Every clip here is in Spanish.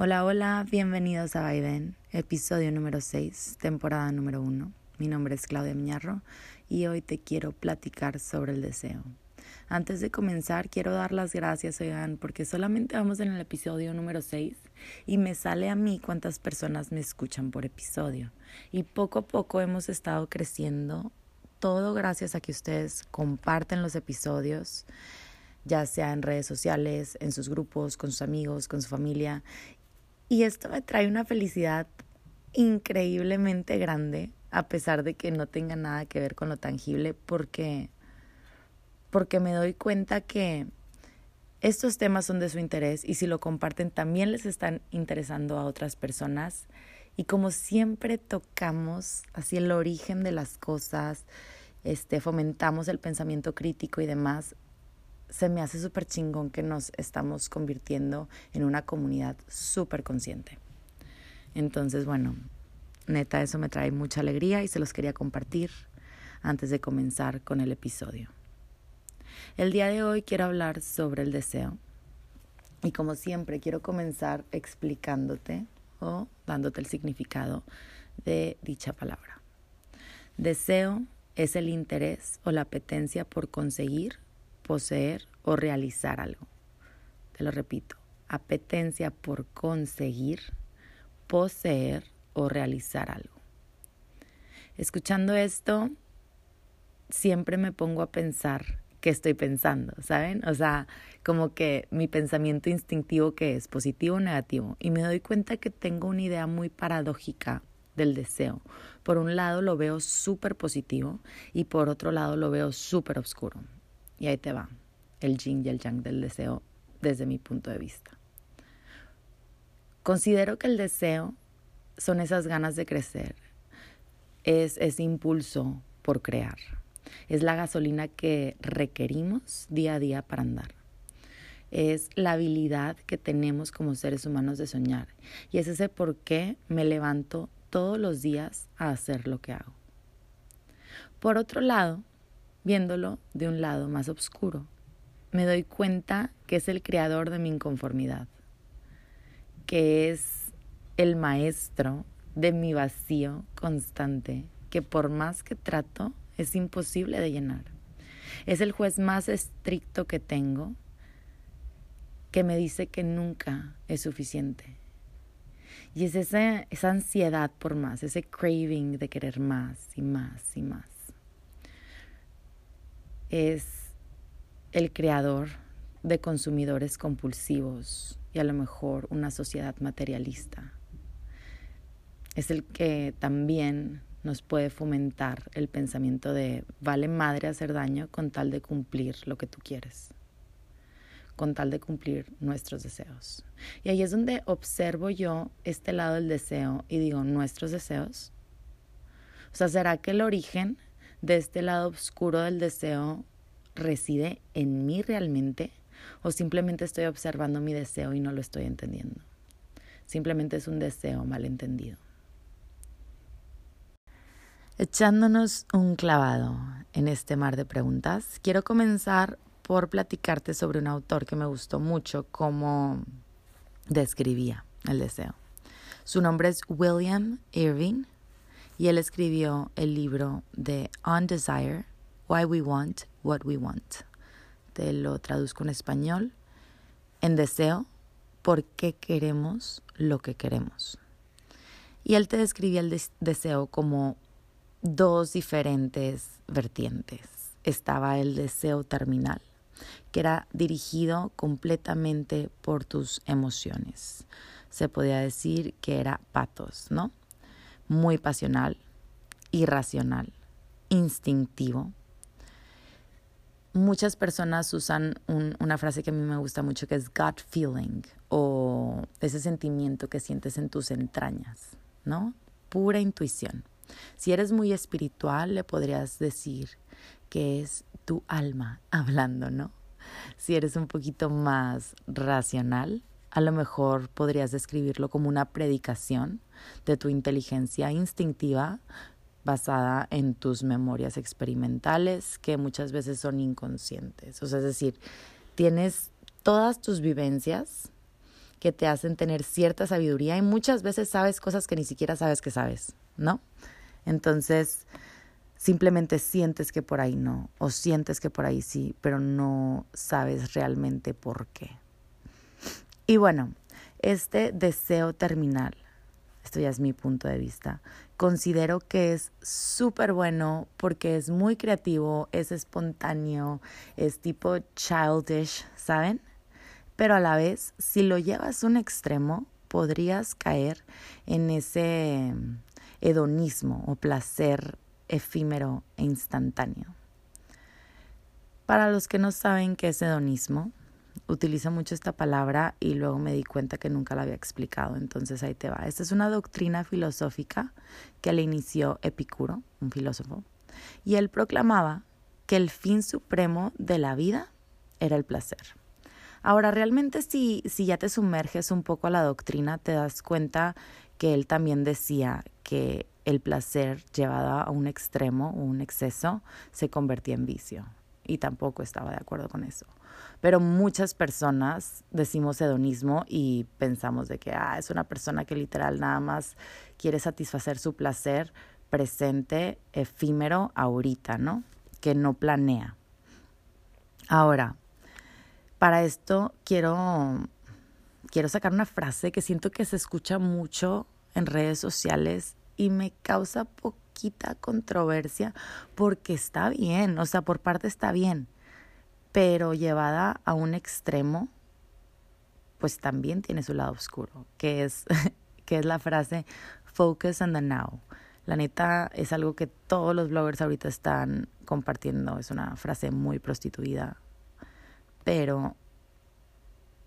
Hola, hola, bienvenidos a Biden, episodio número 6, temporada número 1. Mi nombre es Claudia Miñarro y hoy te quiero platicar sobre el deseo. Antes de comenzar, quiero dar las gracias, oigan, porque solamente vamos en el episodio número 6 y me sale a mí cuántas personas me escuchan por episodio. Y poco a poco hemos estado creciendo, todo gracias a que ustedes comparten los episodios ya sea en redes sociales, en sus grupos, con sus amigos, con su familia, y esto me trae una felicidad increíblemente grande, a pesar de que no tenga nada que ver con lo tangible, porque, porque me doy cuenta que estos temas son de su interés y si lo comparten también les están interesando a otras personas. Y como siempre tocamos así el origen de las cosas, este, fomentamos el pensamiento crítico y demás, se me hace súper chingón que nos estamos convirtiendo en una comunidad súper consciente. Entonces, bueno, neta, eso me trae mucha alegría y se los quería compartir antes de comenzar con el episodio. El día de hoy quiero hablar sobre el deseo y como siempre quiero comenzar explicándote o dándote el significado de dicha palabra. Deseo es el interés o la apetencia por conseguir poseer o realizar algo. Te lo repito, apetencia por conseguir, poseer o realizar algo. Escuchando esto, siempre me pongo a pensar qué estoy pensando, ¿saben? O sea, como que mi pensamiento instintivo que es positivo o negativo. Y me doy cuenta que tengo una idea muy paradójica del deseo. Por un lado lo veo súper positivo y por otro lado lo veo súper oscuro. Y ahí te va, el yin y el yang del deseo desde mi punto de vista. Considero que el deseo son esas ganas de crecer, es ese impulso por crear, es la gasolina que requerimos día a día para andar. Es la habilidad que tenemos como seres humanos de soñar. Y es ese por qué me levanto todos los días a hacer lo que hago. Por otro lado, viéndolo de un lado más oscuro. Me doy cuenta que es el creador de mi inconformidad, que es el maestro de mi vacío constante, que por más que trato es imposible de llenar. Es el juez más estricto que tengo, que me dice que nunca es suficiente. Y es esa, esa ansiedad por más, ese craving de querer más y más y más es el creador de consumidores compulsivos y a lo mejor una sociedad materialista. Es el que también nos puede fomentar el pensamiento de vale madre hacer daño con tal de cumplir lo que tú quieres, con tal de cumplir nuestros deseos. Y ahí es donde observo yo este lado del deseo y digo, nuestros deseos. O sea, ¿será que el origen de este lado oscuro del deseo reside en mí realmente o simplemente estoy observando mi deseo y no lo estoy entendiendo. Simplemente es un deseo malentendido. Echándonos un clavado en este mar de preguntas, quiero comenzar por platicarte sobre un autor que me gustó mucho como describía el deseo. Su nombre es William Irving y él escribió el libro de On Desire, Why We Want What We Want. Te lo traduzco en español. En deseo, ¿por qué queremos lo que queremos? Y él te describía el deseo como dos diferentes vertientes. Estaba el deseo terminal, que era dirigido completamente por tus emociones. Se podía decir que era patos, ¿no? Muy pasional, irracional, instintivo. Muchas personas usan una frase que a mí me gusta mucho que es gut feeling o ese sentimiento que sientes en tus entrañas, ¿no? Pura intuición. Si eres muy espiritual, le podrías decir que es tu alma hablando, ¿no? Si eres un poquito más racional, a lo mejor podrías describirlo como una predicación de tu inteligencia instintiva basada en tus memorias experimentales que muchas veces son inconscientes. O sea, es decir, tienes todas tus vivencias que te hacen tener cierta sabiduría y muchas veces sabes cosas que ni siquiera sabes que sabes, ¿no? Entonces, simplemente sientes que por ahí no, o sientes que por ahí sí, pero no sabes realmente por qué. Y bueno, este deseo terminal, esto ya es mi punto de vista, considero que es súper bueno porque es muy creativo, es espontáneo, es tipo childish, ¿saben? Pero a la vez, si lo llevas a un extremo, podrías caer en ese hedonismo o placer efímero e instantáneo. Para los que no saben qué es hedonismo, utilizo mucho esta palabra y luego me di cuenta que nunca la había explicado, entonces ahí te va. Esta es una doctrina filosófica que le inició Epicuro, un filósofo, y él proclamaba que el fin supremo de la vida era el placer. Ahora, realmente si, si ya te sumerges un poco a la doctrina, te das cuenta que él también decía que el placer llevado a un extremo un exceso se convertía en vicio. Y tampoco estaba de acuerdo con eso. Pero muchas personas decimos hedonismo y pensamos de que ah, es una persona que literal nada más quiere satisfacer su placer presente, efímero, ahorita, ¿no? Que no planea. Ahora, para esto quiero, quiero sacar una frase que siento que se escucha mucho en redes sociales y me causa poquita controversia porque está bien, o sea, por parte está bien, pero llevada a un extremo, pues también tiene su lado oscuro, que es, que es la frase focus on the now. La neta es algo que todos los bloggers ahorita están compartiendo, es una frase muy prostituida, pero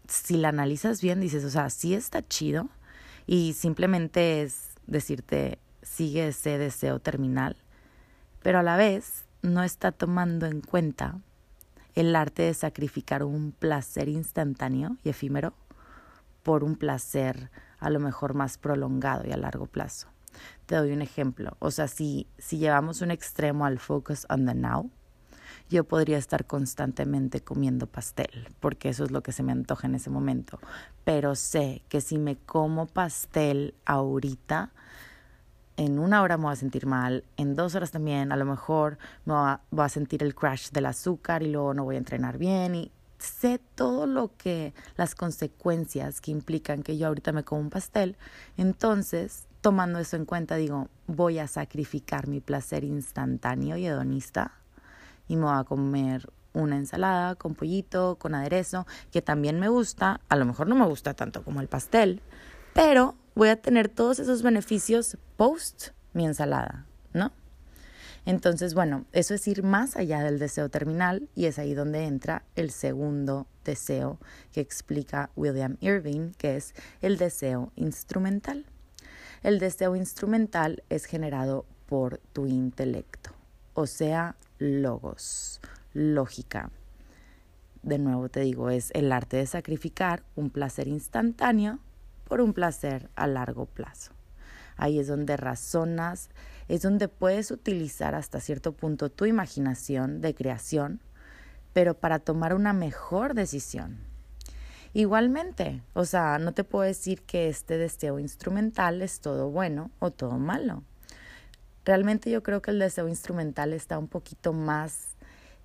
si la analizas bien, dices, o sea, sí está chido y simplemente es decirte, sigue ese deseo terminal, pero a la vez no está tomando en cuenta el arte de sacrificar un placer instantáneo y efímero por un placer a lo mejor más prolongado y a largo plazo. Te doy un ejemplo, o sea, si, si llevamos un extremo al focus on the now, yo podría estar constantemente comiendo pastel, porque eso es lo que se me antoja en ese momento. Pero sé que si me como pastel ahorita, en una hora me voy a sentir mal, en dos horas también, a lo mejor me voy a, sentir el crash del azúcar y luego no voy a entrenar bien y sé todo lo que, las consecuencias que implican que yo ahorita me como un pastel, entonces, tomando eso en cuenta, digo, voy a sacrificar mi placer instantáneo y hedonista y me voy a comer una ensalada con pollito, con aderezo, que también me gusta, a lo mejor no me gusta tanto como el pastel, pero voy a tener todos esos beneficios post mi ensalada, ¿no? Entonces, bueno, eso es ir más allá del deseo terminal y es ahí donde entra el segundo deseo que explica William Irving, que es el deseo instrumental. El deseo instrumental es generado por tu intelecto, o sea, logos, lógica. De nuevo te digo, es el arte de sacrificar un placer instantáneo por un placer a largo plazo. Ahí es donde razonas, es donde puedes utilizar hasta cierto punto tu imaginación de creación, pero para tomar una mejor decisión. Igualmente, o sea, no te puedo decir que este deseo instrumental es todo bueno o todo malo. Realmente yo creo que el deseo instrumental está un poquito más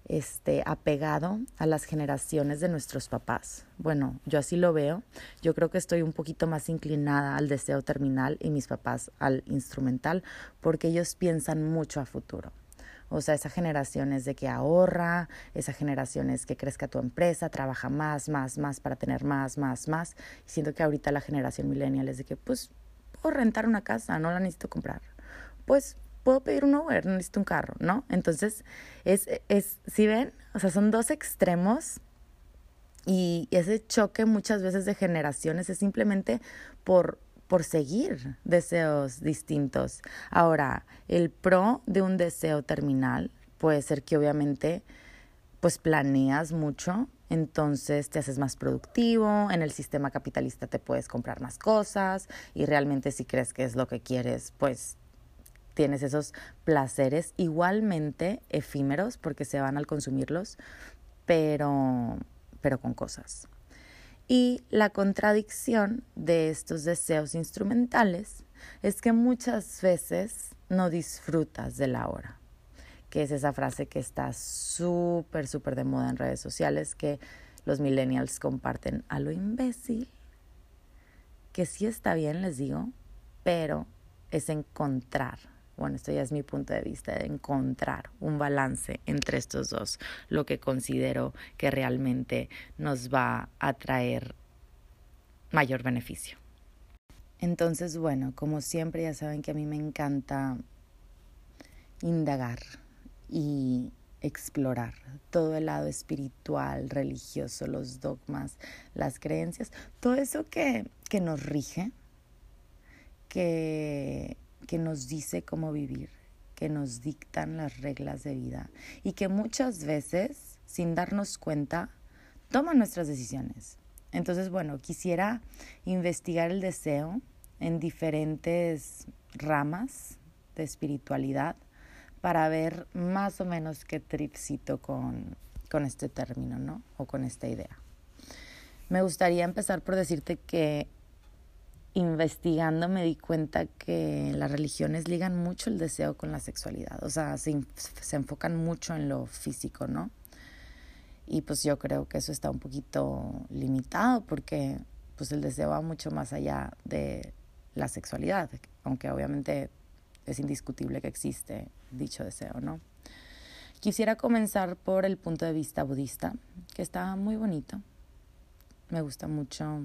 este, apegado a las generaciones de nuestros papás. Bueno, yo así lo veo. Yo creo que estoy un poquito más inclinada al deseo terminal y mis papás al instrumental porque ellos piensan mucho a futuro. O sea, esa generación es de que ahorra, esa generación es que crezca tu empresa, trabaja más, más, más para tener más, más, más. Y siento que ahorita la generación millennial es de que, pues, puedo rentar una casa, no la necesito comprar. Pues puedo pedir un Uber, no necesito un carro, ¿no? Entonces, es, es, si ven, o sea, son dos extremos y ese choque muchas veces de generaciones es simplemente por, por seguir deseos distintos. Ahora, el pro de un deseo terminal puede ser que obviamente pues planeas mucho, entonces te haces más productivo, en el sistema capitalista te puedes comprar más cosas y realmente si crees que es lo que quieres, pues tienes esos placeres igualmente efímeros porque se van al consumirlos, pero, pero con cosas. Y la contradicción de estos deseos instrumentales es que muchas veces no disfrutas de la hora, que es esa frase que está súper, súper de moda en redes sociales, que los millennials comparten a lo imbécil, que sí está bien, les digo, pero es encontrar, bueno, esto ya es mi punto de vista, de encontrar un balance entre estos dos, lo que considero que realmente nos va a traer mayor beneficio. Entonces, bueno, como siempre ya saben que a mí me encanta indagar y explorar todo el lado espiritual, religioso, los dogmas, las creencias, todo eso que, que nos rige, que, que nos dice cómo vivir, que nos dictan las reglas de vida y que muchas veces, sin darnos cuenta, toman nuestras decisiones. Entonces, bueno, quisiera investigar el deseo en diferentes ramas de espiritualidad para ver más o menos qué tripcito con, con este término, ¿no? O con esta idea. Me gustaría empezar por decirte que investigando me di cuenta que las religiones ligan mucho el deseo con la sexualidad, o sea, se, se enfocan mucho en lo físico, ¿no? Y pues yo creo que eso está un poquito limitado porque pues el deseo va mucho más allá de la sexualidad, aunque obviamente es indiscutible que existe dicho deseo, ¿no? Quisiera comenzar por el punto de vista budista, que está muy bonito. Me gusta mucho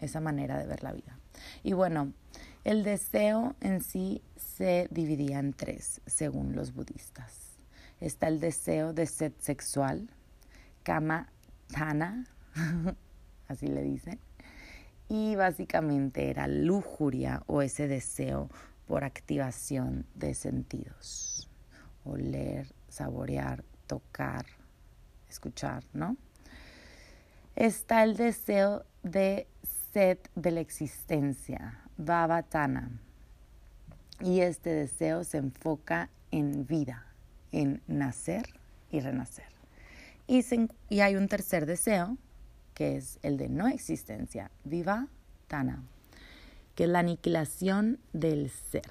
esa manera de ver la vida. Y bueno, el deseo en sí se dividía en tres, según los budistas. Está el deseo de sed sexual, kama tana, así le dicen, y básicamente era lujuria o ese deseo por activación de sentidos, oler, saborear, tocar, escuchar, ¿no? Está el deseo de sed de la existencia, Bhavatana, y este deseo se enfoca en vida, en nacer y renacer. Y, y hay un tercer deseo, que es el de no existencia, Viva Tana, que es la aniquilación del ser.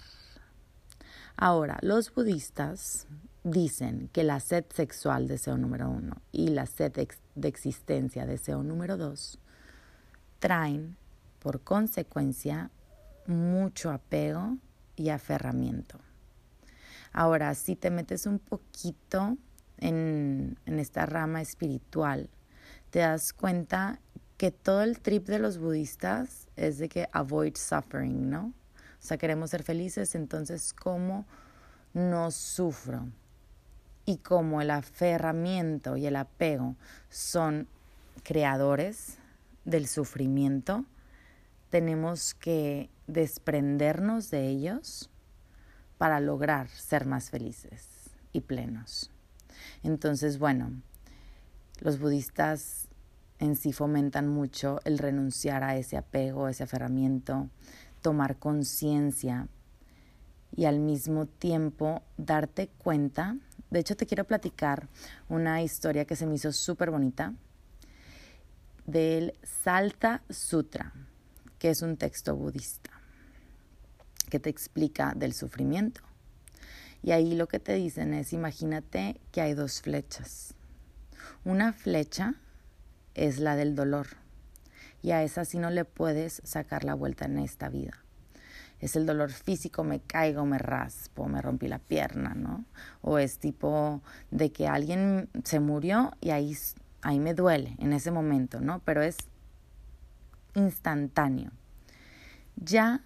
Ahora, los budistas dicen que la sed sexual, deseo número uno, y la sed de existencia, deseo número dos, traen por consecuencia mucho apego y aferramiento. Ahora, si te metes un poquito en, esta rama espiritual, te das cuenta que todo el trip de los budistas es de que avoid suffering, ¿no? O sea, queremos ser felices, entonces, ¿cómo no sufro? Y como el aferramiento y el apego son creadores del sufrimiento, tenemos que desprendernos de ellos para lograr ser más felices y plenos. Entonces, bueno, los budistas en sí fomentan mucho el renunciar a ese apego, ese aferramiento, tomar conciencia y al mismo tiempo darte cuenta. De hecho, te quiero platicar una historia que se me hizo súper bonita del Salta Sutra, que es un texto budista que te explica del sufrimiento. Y ahí lo que te dicen es, imagínate que hay dos flechas una flecha es la del dolor y a esa sí no le puedes sacar la vuelta en esta vida. Es el dolor físico, me caigo, me raspo, me rompí la pierna, ¿no? O es tipo de que alguien se murió y ahí, ahí me duele en ese momento, ¿no? Pero es instantáneo. Ya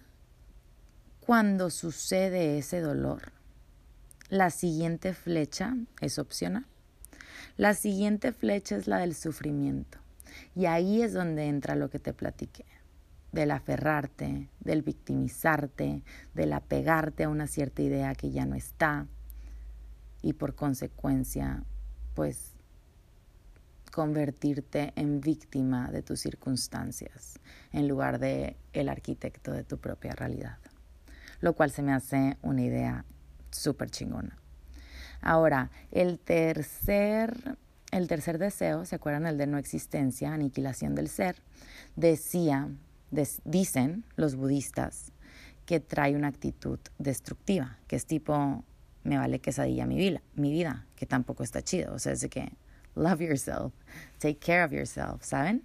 cuando sucede ese dolor, la siguiente flecha es opcional. La siguiente flecha es la del sufrimiento. Y ahí es donde entra lo que te platiqué, del aferrarte, del victimizarte, del apegarte a una cierta idea que ya no está y por consecuencia, pues convertirte en víctima de tus circunstancias en lugar de el arquitecto de tu propia realidad. Lo cual se me hace una idea súper chingona. Ahora, el tercer el tercer deseo, ¿se acuerdan? El de no existencia, aniquilación del ser, decía, dicen los budistas que trae una actitud destructiva, que es tipo, me vale quesadilla mi vida, mi vida, que tampoco está chido. O sea, es que love yourself, take care of yourself, ¿saben?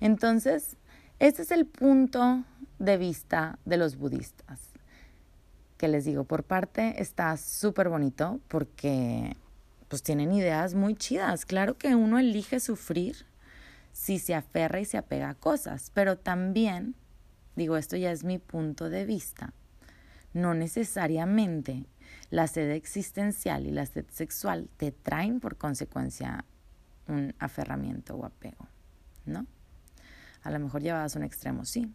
Entonces, este es el punto de vista de los budistas. Que les digo, por parte está súper bonito porque pues tienen ideas muy chidas. Claro que uno elige sufrir si se aferra y se apega a cosas, pero también, digo, esto ya es mi punto de vista, no necesariamente la sed existencial y la sed sexual te traen por consecuencia un aferramiento o apego, ¿no? A lo mejor llevadas a un extremo, sí,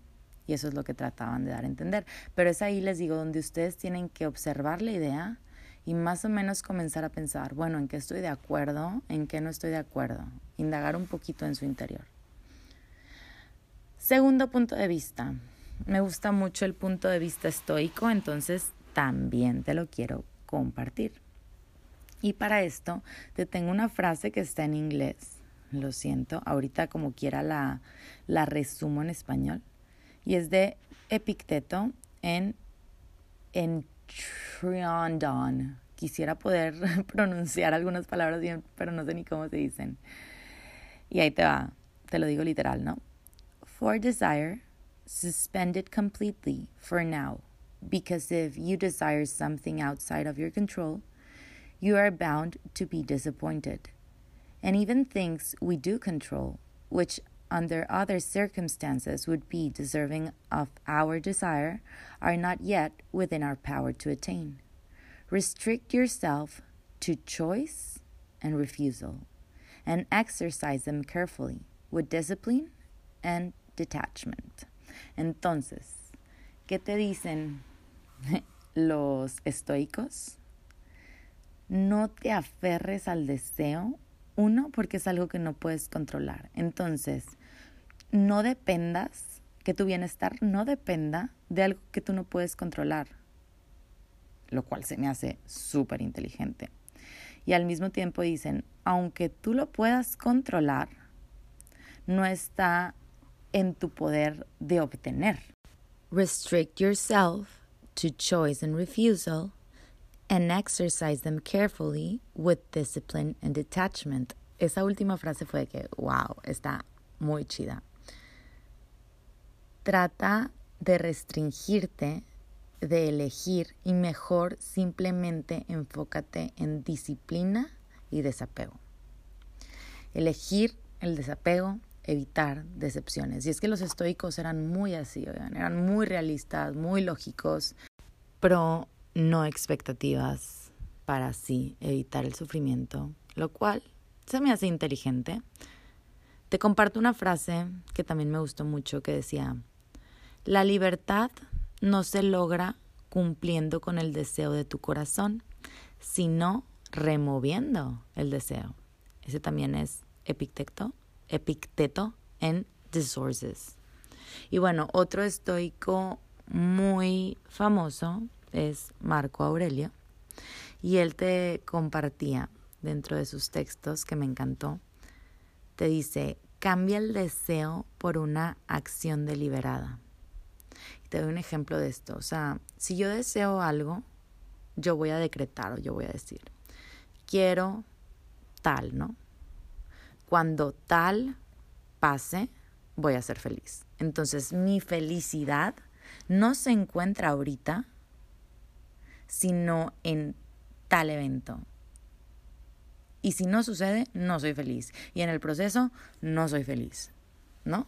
y eso es lo que trataban de dar a entender, pero es ahí, les digo, donde ustedes tienen que observar la idea, y más o menos comenzar a pensar, bueno, en qué estoy de acuerdo, en qué no estoy de acuerdo, indagar un poquito en su interior. Segundo punto de vista, me gusta mucho el punto de vista estoico, entonces también te lo quiero compartir. Y para esto te tengo una frase que está en inglés, lo siento, ahorita como quiera la, la resumo en español, y es de Epicteto en, en Triandon. Quisiera poder pronunciar algunas palabras bien, pero no sé ni cómo se dicen. Y ahí te va, te lo digo literal, ¿no? For desire, suspend it completely for now, because if you desire something outside of your control, you are bound to be disappointed. And even things we do control, which under other circumstances would be deserving of our desire, are not yet within our power to attain. Restrict yourself to choice and refusal, and exercise them carefully with discipline and detachment. Entonces, ¿qué te dicen los estoicos? No te aferres al deseo uno, porque es algo que no puedes controlar. Entonces, no dependas, que tu bienestar no dependa de algo que tú no puedes controlar, lo cual se me hace súper inteligente. Y al mismo tiempo dicen, aunque tú lo puedas controlar, no está en tu poder de obtener. Restrict yourself to choice and refusal and exercise them carefully with discipline and detachment. Esa última frase fue que, wow, está muy chida trata de restringirte, de elegir y mejor simplemente enfócate en disciplina y desapego. Elegir el desapego, evitar decepciones. Y es que los estoicos eran muy así, eran muy realistas, muy lógicos, pero no expectativas para así evitar el sufrimiento, lo cual se me hace inteligente. Te comparto una frase que también me gustó mucho que decía, la libertad no se logra cumpliendo con el deseo de tu corazón, sino removiendo el deseo. Ese también es Epicteto, Epicteto en The Sources. Y bueno, otro estoico muy famoso es Marco Aurelio. Y él te compartía dentro de sus textos que me encantó. Te dice, cambia el deseo por una acción deliberada. Te doy un ejemplo de esto. O sea, si yo deseo algo, yo voy a decretar o yo voy a decir, quiero tal, ¿no? Cuando tal pase, voy a ser feliz. Entonces, mi felicidad no se encuentra ahorita, sino en tal evento. Y si no sucede, no soy feliz. Y en el proceso, no soy feliz. ¿No?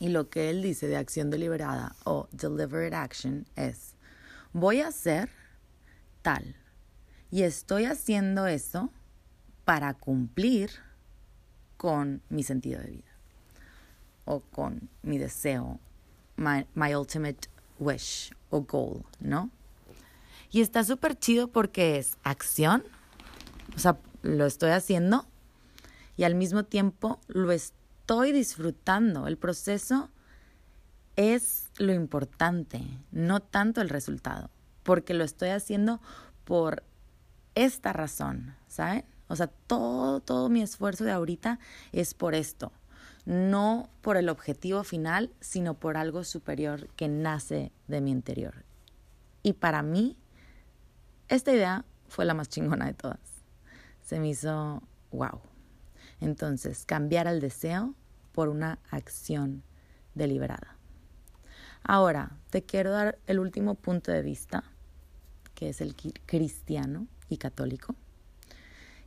Y lo que él dice de acción deliberada o deliberate action es, voy a hacer tal. Y estoy haciendo eso para cumplir con mi sentido de vida o con mi deseo, my, my ultimate wish o goal, ¿no? Y está súper chido porque es acción, o sea, lo estoy haciendo y al mismo tiempo lo estoy disfrutando. El proceso es lo importante, no tanto el resultado, porque lo estoy haciendo por esta razón, ¿saben? O sea, todo, todo mi esfuerzo de ahorita es por esto. No por el objetivo final, sino por algo superior que nace de mi interior. Y para mí, esta idea fue la más chingona de todas. Se me hizo wow. Entonces, cambiar el deseo por una acción deliberada. Ahora, te quiero dar el último punto de vista, que es el cristiano y católico.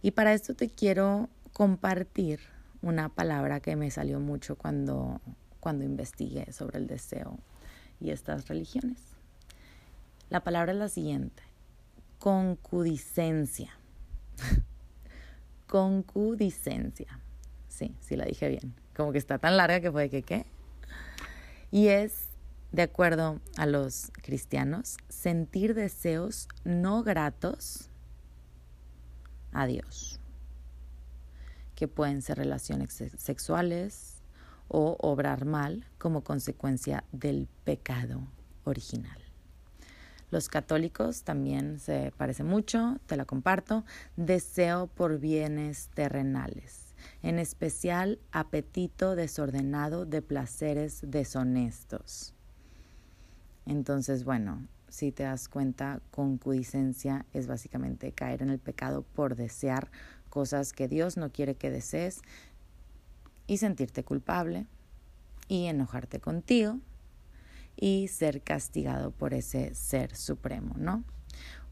Y para esto te quiero compartir una palabra que me salió mucho cuando, cuando investigué sobre el deseo y estas religiones. La palabra es la siguiente, concupiscencia. concupiscencia. Sí, sí la dije bien. Como que está tan larga que fue que qué. Y es, de acuerdo a los cristianos, sentir deseos no gratos a Dios, que pueden ser relaciones sexuales o obrar mal como consecuencia del pecado original. Los católicos también se parece mucho, te la comparto, deseo por bienes terrenales, en especial apetito desordenado de placeres deshonestos. Entonces, bueno, si te das cuenta, concupiscencia es básicamente caer en el pecado por desear cosas que Dios no quiere que desees y sentirte culpable y enojarte contigo y ser castigado por ese ser supremo, ¿no?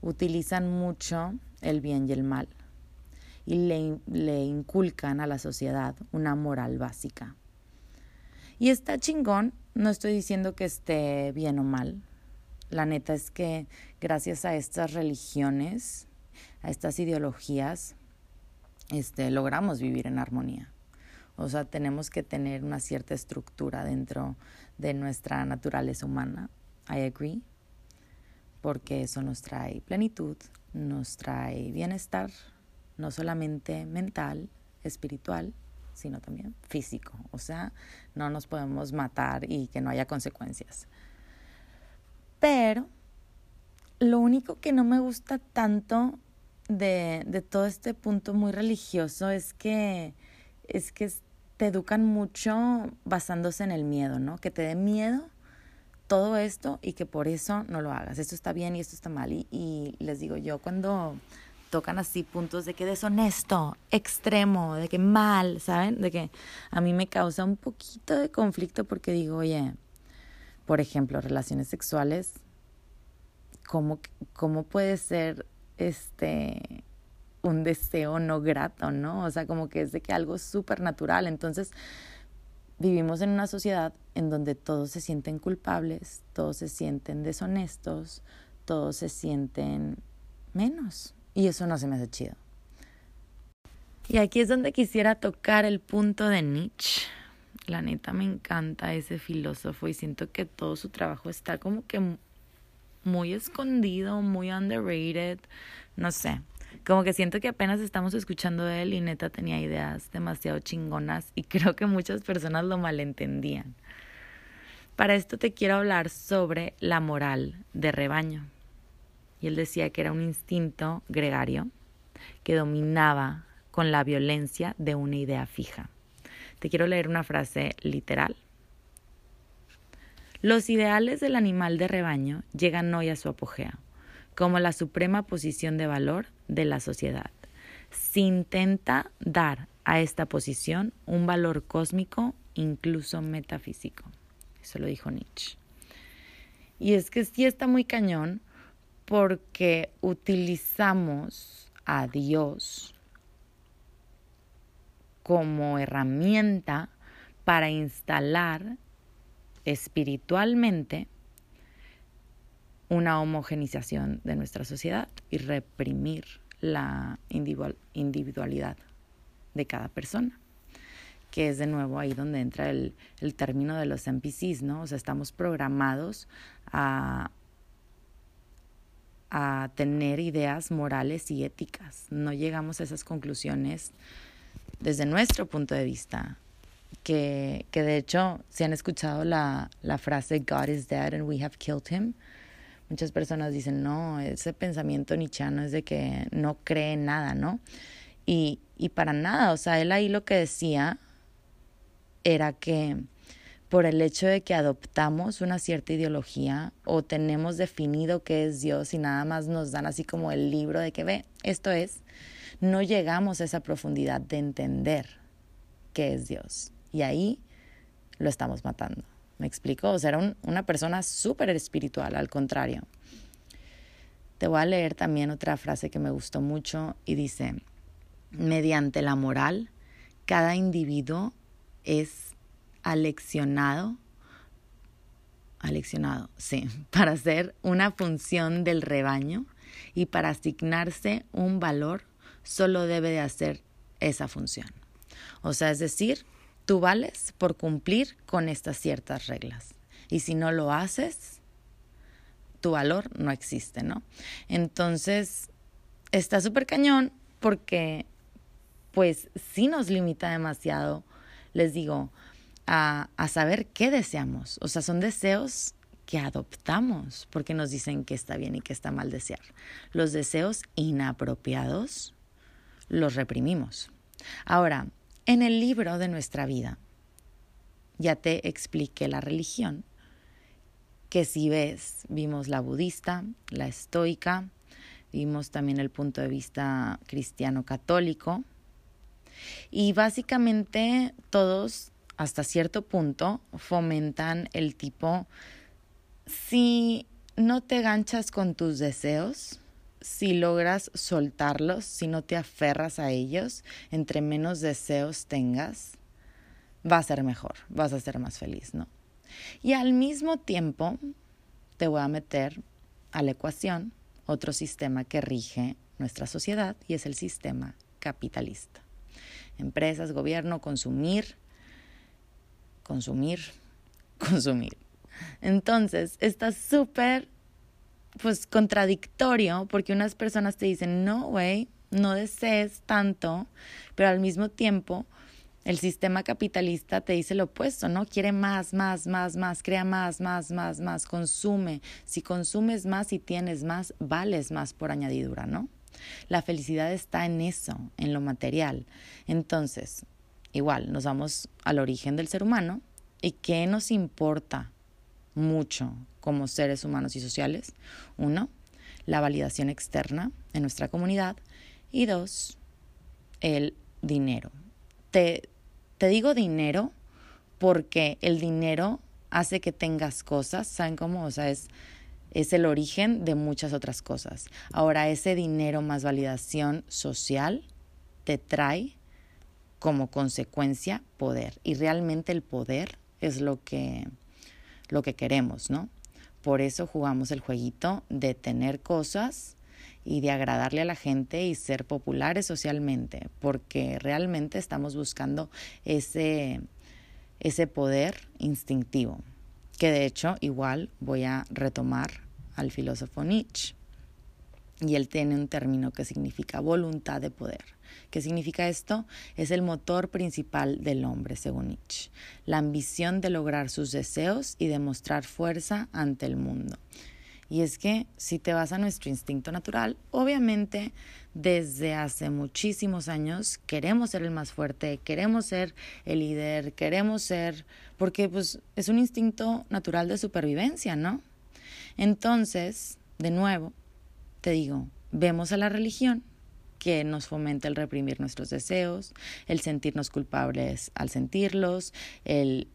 Utilizan mucho el bien y el mal y le, le inculcan a la sociedad una moral básica. Y está chingón, no estoy diciendo que esté bien o mal. La neta es que gracias a estas religiones, a estas ideologías, este, logramos vivir en armonía. O sea, tenemos que tener una cierta estructura dentro de nuestra naturaleza humana. I agree. Porque eso nos trae plenitud, nos trae bienestar, no solamente mental, espiritual, sino también físico. O sea, no nos podemos matar y que no haya consecuencias. Pero lo único que no me gusta tanto de, de todo este punto muy religioso es que es que te educan mucho basándose en el miedo, ¿no? Que te dé miedo todo esto y que por eso no lo hagas. Esto está bien y esto está mal. Y, les digo yo, cuando tocan así puntos de que deshonesto, extremo, de que mal, ¿saben? De que a mí me causa un poquito de conflicto porque digo, oye, por ejemplo, relaciones sexuales, ¿cómo, cómo puede ser este un deseo no grato, ¿no? O sea, como que es de que algo súper natural. Entonces, vivimos en una sociedad en donde todos se sienten culpables, todos se sienten deshonestos, todos se sienten menos. Y eso no se me hace chido. Y aquí es donde quisiera tocar el punto de Nietzsche. La neta me encanta ese filósofo y siento que todo su trabajo está como que muy escondido, muy underrated, no sé. Como que siento que apenas estamos escuchando él y neta tenía ideas demasiado chingonas y creo que muchas personas lo malentendían. Para esto te quiero hablar sobre la moral de rebaño. Y él decía que era un instinto gregario que dominaba con la violencia de una idea fija. Te quiero leer una frase literal. Los ideales del animal de rebaño llegan hoy a su apogeo como la suprema posición de valor de la sociedad. Se intenta dar a esta posición un valor cósmico, incluso metafísico. Eso lo dijo Nietzsche. Y es que sí está muy cañón porque utilizamos a Dios como herramienta para instalar espiritualmente una homogenización de nuestra sociedad y reprimir la individualidad de cada persona que es de nuevo ahí donde entra el, el término de los NPCs, ¿no? O sea, estamos programados a, a tener ideas morales y éticas. No llegamos a esas conclusiones desde nuestro punto de vista. Que, que de hecho, si han escuchado la, la frase God is dead and we have killed him, Muchas personas dicen, no, ese pensamiento nichano es de que no cree en nada, ¿no? Y, y para nada, o sea, él ahí lo que decía era que por el hecho de que adoptamos una cierta ideología o tenemos definido qué es Dios y nada más nos dan así como el libro de que ve, esto es, no llegamos a esa profundidad de entender qué es Dios. Y ahí lo estamos matando. ¿Me explico? O sea, era una persona súper espiritual, al contrario. Te voy a leer también otra frase que me gustó mucho y dice, mediante la moral, cada individuo es aleccionado, aleccionado, sí, para ser una función del rebaño y para asignarse un valor, solo debe de hacer esa función. O sea, es decir, tú vales por cumplir con estas ciertas reglas. Y si no lo haces, tu valor no existe, ¿no? Entonces, está súper cañón porque, pues, sí nos limita demasiado, les digo, a, a saber qué deseamos. O sea, son deseos que adoptamos porque nos dicen que está bien y que está mal desear. Los deseos inapropiados los reprimimos. Ahora, en el libro de nuestra vida, ya te expliqué la religión que si ves, vimos la budista, la estoica, vimos también el punto de vista cristiano católico y básicamente todos hasta cierto punto fomentan el tipo si no te ganchas con tus deseos, si logras soltarlos, si no te aferras a ellos, entre menos deseos tengas, va a ser mejor, vas a ser más feliz, ¿no? Y al mismo tiempo te voy a meter a la ecuación otro sistema que rige nuestra sociedad y es el sistema capitalista. Empresas, gobierno, consumir, consumir, consumir. Entonces, está súper pues contradictorio porque unas personas te dicen, no, güey, no desees tanto, pero al mismo tiempo el sistema capitalista te dice lo opuesto, ¿no? Quiere más, más, más, más, crea más, más, más, más, consume. Si consumes más y tienes más, vales más por añadidura, ¿no? La felicidad está en eso, en lo material. Entonces, igual, nos vamos al origen del ser humano y qué nos importa mucho como seres humanos y sociales. Uno, la validación externa en nuestra comunidad y dos, el dinero. Te, te digo dinero porque el dinero hace que tengas cosas, ¿saben cómo? O sea, es, es el origen de muchas otras cosas. Ahora, ese dinero más validación social te trae como consecuencia poder. Y realmente el poder es lo que, lo que queremos, ¿no? Por eso jugamos el jueguito de tener cosas y de agradarle a la gente y ser populares socialmente, porque realmente estamos buscando ese, ese poder instintivo, que de hecho igual voy a retomar al filósofo Nietzsche. Y él tiene un término que significa voluntad de poder. ¿Qué significa esto? Es el motor principal del hombre, según Nietzsche. La ambición de lograr sus deseos y demostrar fuerza ante el mundo. Y es que si te vas a nuestro instinto natural, obviamente desde hace muchísimos años queremos ser el más fuerte, queremos ser el líder, queremos ser, porque pues es un instinto natural de supervivencia, ¿no? Entonces, de nuevo, te digo, vemos a la religión que nos fomenta el reprimir nuestros deseos, el sentirnos culpables al sentirlos, el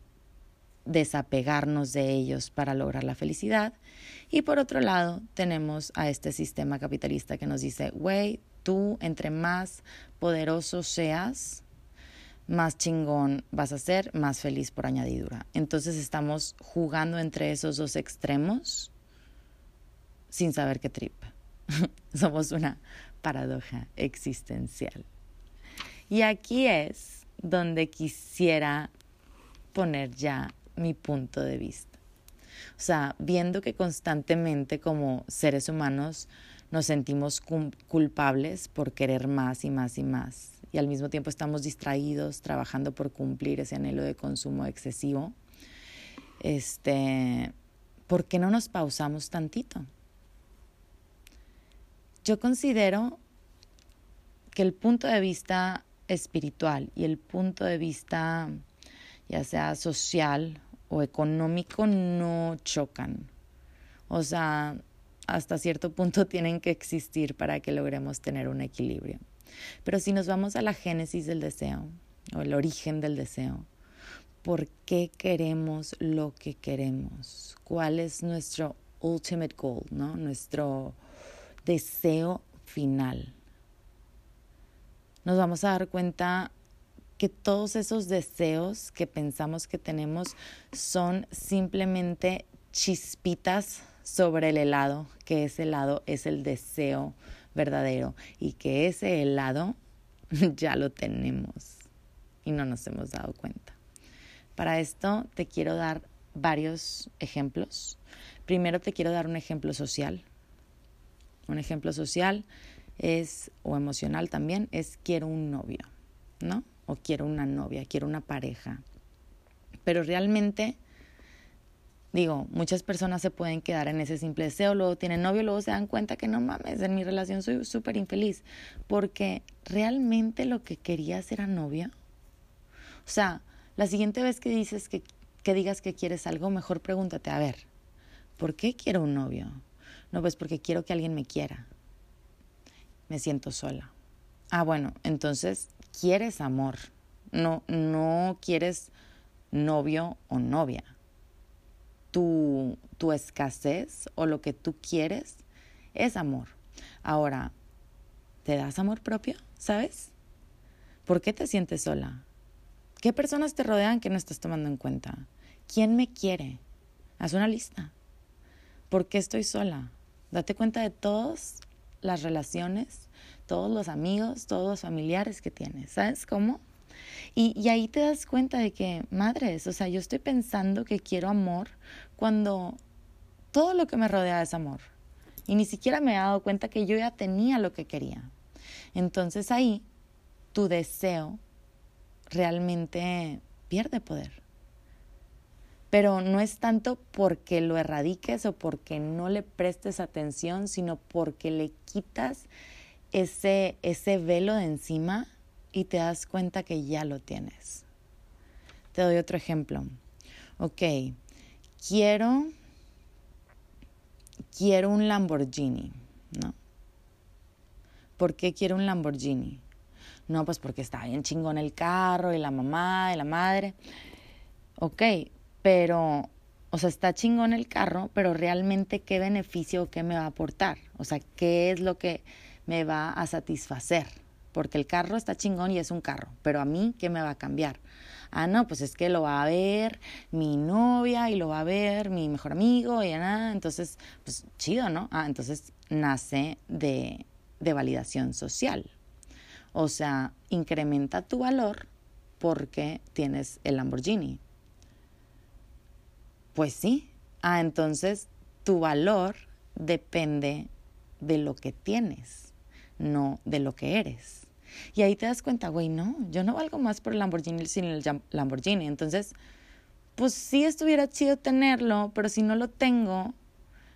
desapegarnos de ellos para lograr la felicidad. Y por otro lado, tenemos a este sistema capitalista que nos dice, güey, tú entre más poderoso seas, más chingón vas a ser, más feliz por añadidura. Entonces estamos jugando entre esos dos extremos sin saber qué trip. Somos una paradoja existencial. Y aquí es donde quisiera poner ya mi punto de vista. O sea, viendo que constantemente como seres humanos nos sentimos culpables por querer más y más y más, y al mismo tiempo estamos distraídos trabajando por cumplir ese anhelo de consumo excesivo, este, ¿por qué no nos pausamos tantito? Yo considero que el punto de vista espiritual y el punto de vista ya sea social o económico no chocan. O sea, hasta cierto punto tienen que existir para que logremos tener un equilibrio. Pero si nos vamos a la génesis del deseo o el origen del deseo, ¿por qué queremos lo que queremos? ¿Cuál es nuestro ultimate goal, ¿no? Nuestro deseo final. Nos vamos a dar cuenta que todos esos deseos que pensamos que tenemos son simplemente chispitas sobre el helado, que ese helado es el deseo verdadero y que ese helado ya lo tenemos y no nos hemos dado cuenta. Para esto te quiero dar varios ejemplos. Primero te quiero dar un ejemplo social. Un ejemplo social es, o emocional también, es quiero un novio, ¿no? O quiero una novia, quiero una pareja. Pero realmente, digo, muchas personas se pueden quedar en ese simple deseo, luego tienen novio, luego se dan cuenta que no mames, en mi relación soy súper infeliz, porque realmente lo que querías era novia. O sea, la siguiente vez que dices que, que digas que quieres algo, mejor pregúntate, a ver, ¿por qué quiero un novio? No, pues porque quiero que alguien me quiera. Me siento sola. Ah, bueno, entonces quieres amor. No, no quieres novio o novia. Tu, tu escasez o lo que tú quieres es amor. Ahora, ¿te das amor propio? ¿Sabes? ¿Por qué te sientes sola? ¿Qué personas te rodean que no estás tomando en cuenta? ¿Quién me quiere? Haz una lista. ¿Por qué estoy sola? Date cuenta de todas las relaciones, todos los amigos, todos los familiares que tienes. ¿Sabes cómo? Y, y, ahí te das cuenta de que, madres, o sea, yo estoy pensando que quiero amor cuando todo lo que me rodea es amor. Y ni siquiera me he dado cuenta que yo ya tenía lo que quería. Entonces ahí tu deseo realmente pierde poder. Pero no es tanto porque lo erradiques o porque no le prestes atención, sino porque le quitas ese, ese velo de encima y te das cuenta que ya lo tienes. Te doy otro ejemplo. Ok, quiero, quiero un Lamborghini, ¿no? ¿Por qué quiero un Lamborghini? No, pues porque está bien chingón el carro y la mamá y la madre. Ok, pero, o sea, está chingón el carro, pero realmente qué beneficio qué me va a aportar. O sea, qué es lo que me va a satisfacer. Porque el carro está chingón y es un carro, pero a mí, ¿qué me va a cambiar? Ah, no, pues es que lo va a ver mi novia y lo va a ver mi mejor amigo y nada. Entonces, pues chido, ¿no? Ah, entonces nace de, de validación social. O sea, incrementa tu valor porque tienes el Lamborghini. Pues sí. Ah, entonces tu valor depende de lo que tienes, no de lo que eres. Y ahí te das cuenta, güey, no, yo no valgo más por el Lamborghini sin el Lamborghini. Entonces, pues sí estuviera chido tenerlo, pero si no lo tengo,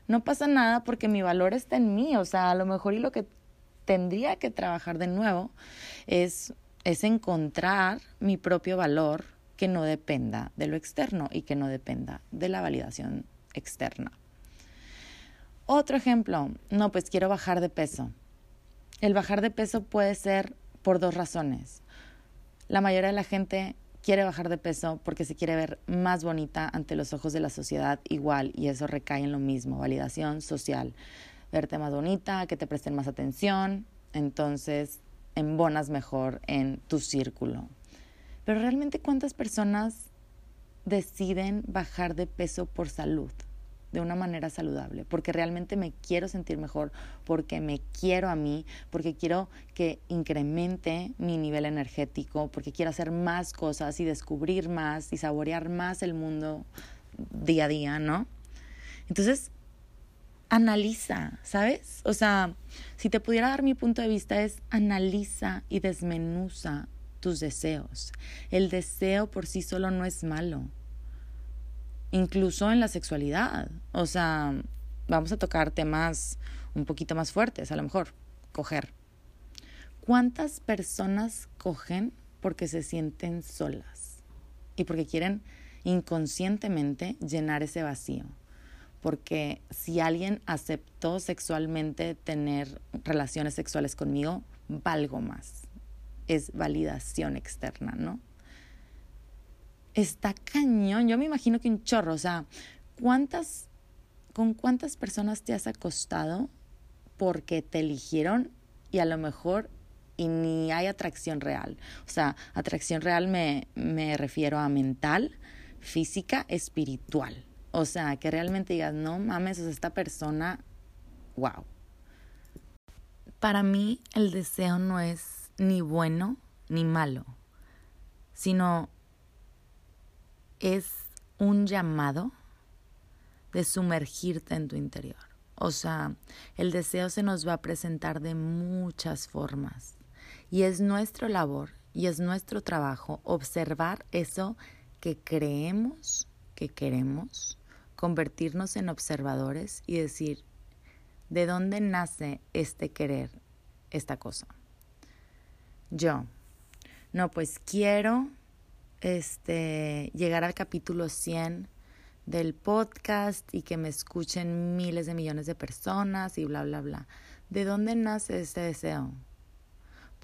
no pasa nada porque mi valor está en mí. O sea, a lo mejor y lo que tendría que trabajar de nuevo es, es encontrar mi propio valor que no dependa de lo externo y que no dependa de la validación externa. Otro ejemplo, no, pues quiero bajar de peso. El bajar de peso puede ser por dos razones. La mayoría de la gente quiere bajar de peso porque se quiere ver más bonita ante los ojos de la sociedad igual y eso recae en lo mismo, validación social verte más bonita, que te presten más atención, entonces embonas mejor en tu círculo. Pero realmente cuántas personas deciden bajar de peso por salud, de una manera saludable, porque realmente me quiero sentir mejor, porque me quiero a mí, porque quiero que incremente mi nivel energético, porque quiero hacer más cosas y descubrir más y saborear más el mundo día a día, ¿no? Entonces, analiza, ¿sabes? O sea, si te pudiera dar mi punto de vista es analiza y desmenuza tus deseos. El deseo por sí solo no es malo. Incluso en la sexualidad. O sea, vamos a tocar temas un poquito más fuertes, a lo mejor, coger. ¿Cuántas personas cogen porque se sienten solas y porque quieren inconscientemente llenar ese vacío? Porque si alguien aceptó sexualmente tener relaciones sexuales conmigo, valgo más. Es validación externa, ¿no? Está cañón. Yo me imagino que un chorro, o sea, ¿cuántas, con cuántas personas te has acostado porque te eligieron y a lo mejor y ni hay atracción real. O sea, atracción real me, me refiero a mental, física, espiritual. O sea, que realmente digas, no mames, esta persona, wow. Para mí el deseo no es ni bueno ni malo, sino es un llamado de sumergirte en tu interior. O sea, el deseo se nos va a presentar de muchas formas. Y es nuestra labor y es nuestro trabajo observar eso que creemos que queremos, convertirnos en observadores y decir, ¿de dónde nace este querer, esta cosa? Yo, no, pues quiero este, llegar al capítulo 100 del podcast y que me escuchen miles de millones de personas y bla, bla, bla. ¿De dónde nace este deseo?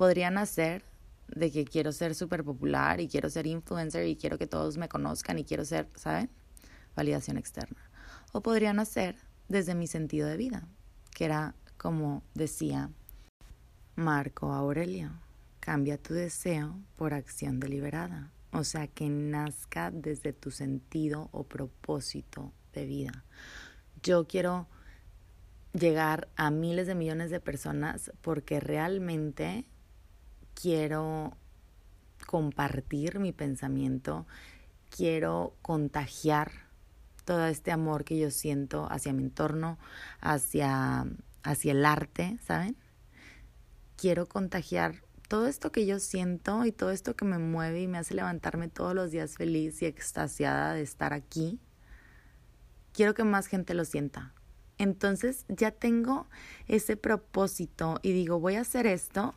podría nacer de que quiero ser súper popular y quiero ser influencer y quiero que todos me conozcan y quiero ser, ¿saben? Validación externa. O podría nacer desde mi sentido de vida, que era como decía Marco Aurelio, cambia tu deseo por acción deliberada. O sea, que nazca desde tu sentido o propósito de vida. Yo quiero llegar a miles de millones de personas porque realmente quiero compartir mi pensamiento, quiero contagiar todo este amor que yo siento hacia mi entorno, hacia, hacia el arte, ¿saben? Quiero contagiar todo esto que yo siento y todo esto que me mueve y me hace levantarme todos los días feliz y extasiada de estar aquí. Quiero que más gente lo sienta. Entonces ya tengo ese propósito y digo, voy a hacer esto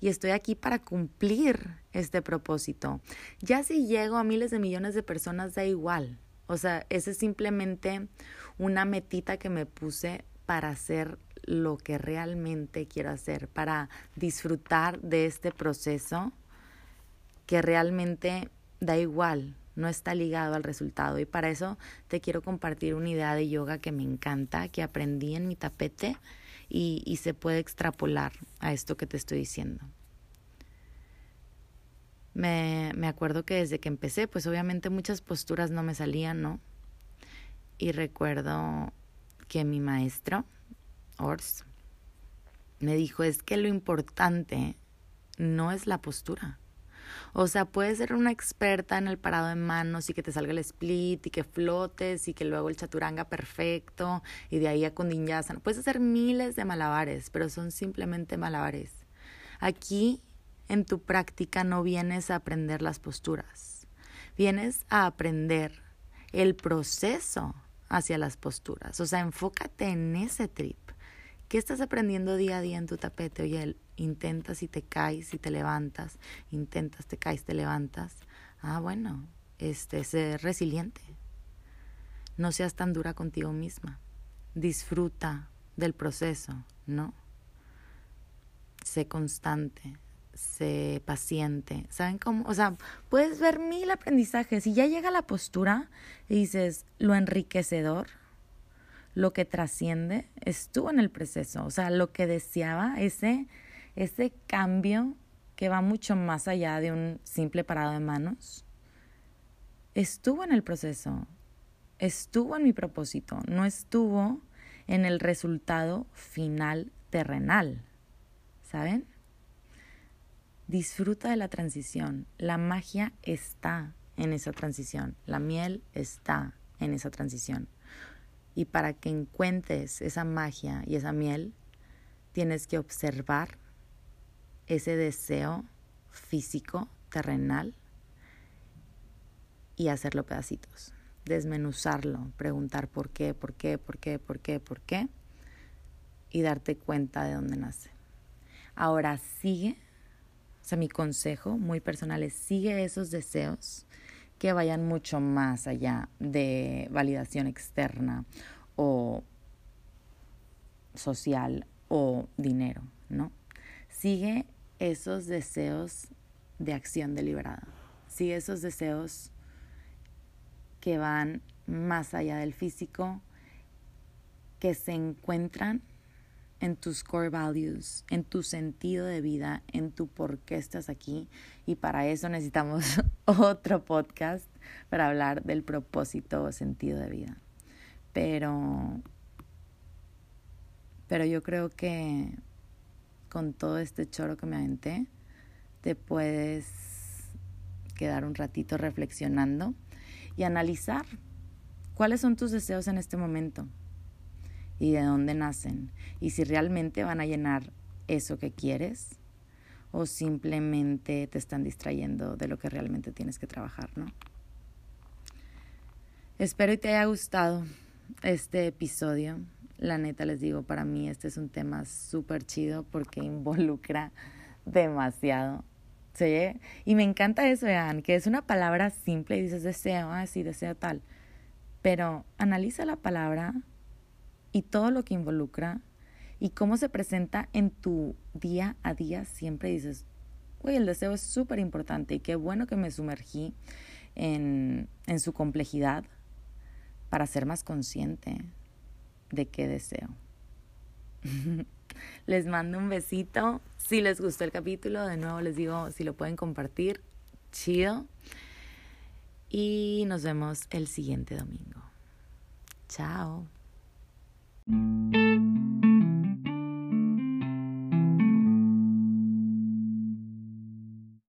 y estoy aquí para cumplir este propósito. Ya si llego a miles de millones de personas, da igual. O sea, ese es simplemente una metita que me puse para hacer lo que realmente quiero hacer, para disfrutar de este proceso que realmente da igual, no está ligado al resultado. Y para eso te quiero compartir una idea de yoga que me encanta, que aprendí en mi tapete y, y se puede extrapolar a esto que te estoy diciendo. Me, me acuerdo que desde que empecé, pues obviamente muchas posturas no me salían, ¿no? Y recuerdo que mi maestro, Ors, me dijo, es que lo importante no es la postura. O sea, puedes ser una experta en el parado de manos y que te salga el split y que flotes y que luego el chaturanga perfecto y de ahí a. Puedes hacer miles de malabares, pero son simplemente malabares. Aquí en tu práctica no vienes a aprender las posturas, vienes a aprender el proceso hacia las posturas. O sea, enfócate en ese trip. ¿Qué estás aprendiendo día a día en tu tapete? Oye, intentas y te caes y te levantas, intentas, te caes, te levantas. Ah, bueno, este, ser resiliente. No seas tan dura contigo misma. Disfruta del proceso, ¿no? Sé constante, sé paciente. ¿Saben cómo? O sea, puedes ver mil aprendizajes y ya llega la postura y dices, lo enriquecedor lo que trasciende estuvo en el proceso, o sea, lo que deseaba, ese, ese cambio que va mucho más allá de un simple parado de manos, estuvo en el proceso, estuvo en mi propósito, no estuvo en el resultado final terrenal, ¿saben? Disfruta de la transición, la magia está en esa transición, la miel está en esa transición. Y para que encuentres esa magia y esa miel, tienes que observar ese deseo físico, terrenal, y hacerlo pedacitos. Desmenuzarlo, preguntar por qué, por qué, por qué, por qué, por qué, y darte cuenta de dónde nace. Ahora sigue, o sea, mi consejo muy personal es sigue esos deseos que vayan mucho más allá de validación externa o social o dinero, ¿no? Sigue esos deseos de acción deliberada. Sigue esos deseos que van más allá del físico, que se encuentran en tus core values, en tu sentido de vida, en tu por qué estás aquí. Y para eso necesitamos otro podcast para hablar del propósito o sentido de vida. Pero, pero yo creo que con todo este choro que me aventé, te puedes quedar un ratito reflexionando y analizar cuáles son tus deseos en este momento y de dónde nacen y si realmente van a llenar eso que quieres o simplemente te están distrayendo de lo que realmente tienes que trabajar, ¿no? Espero y te haya gustado este episodio. La neta les digo, para mí este es un tema súper chido porque involucra demasiado. ¿Sí? Y me encanta eso, vean, que es una palabra simple y dices deseo, ah, sí, deseo tal. Pero analiza la palabra y todo lo que involucra y cómo se presenta en tu día a día, siempre dices, uy, el deseo es súper importante y qué bueno que me sumergí en, en su complejidad para ser más consciente de qué deseo. les mando un besito. Si les gustó el capítulo, de nuevo les digo, si lo pueden compartir, chido. Y nos vemos el siguiente domingo. Chao. Thank you.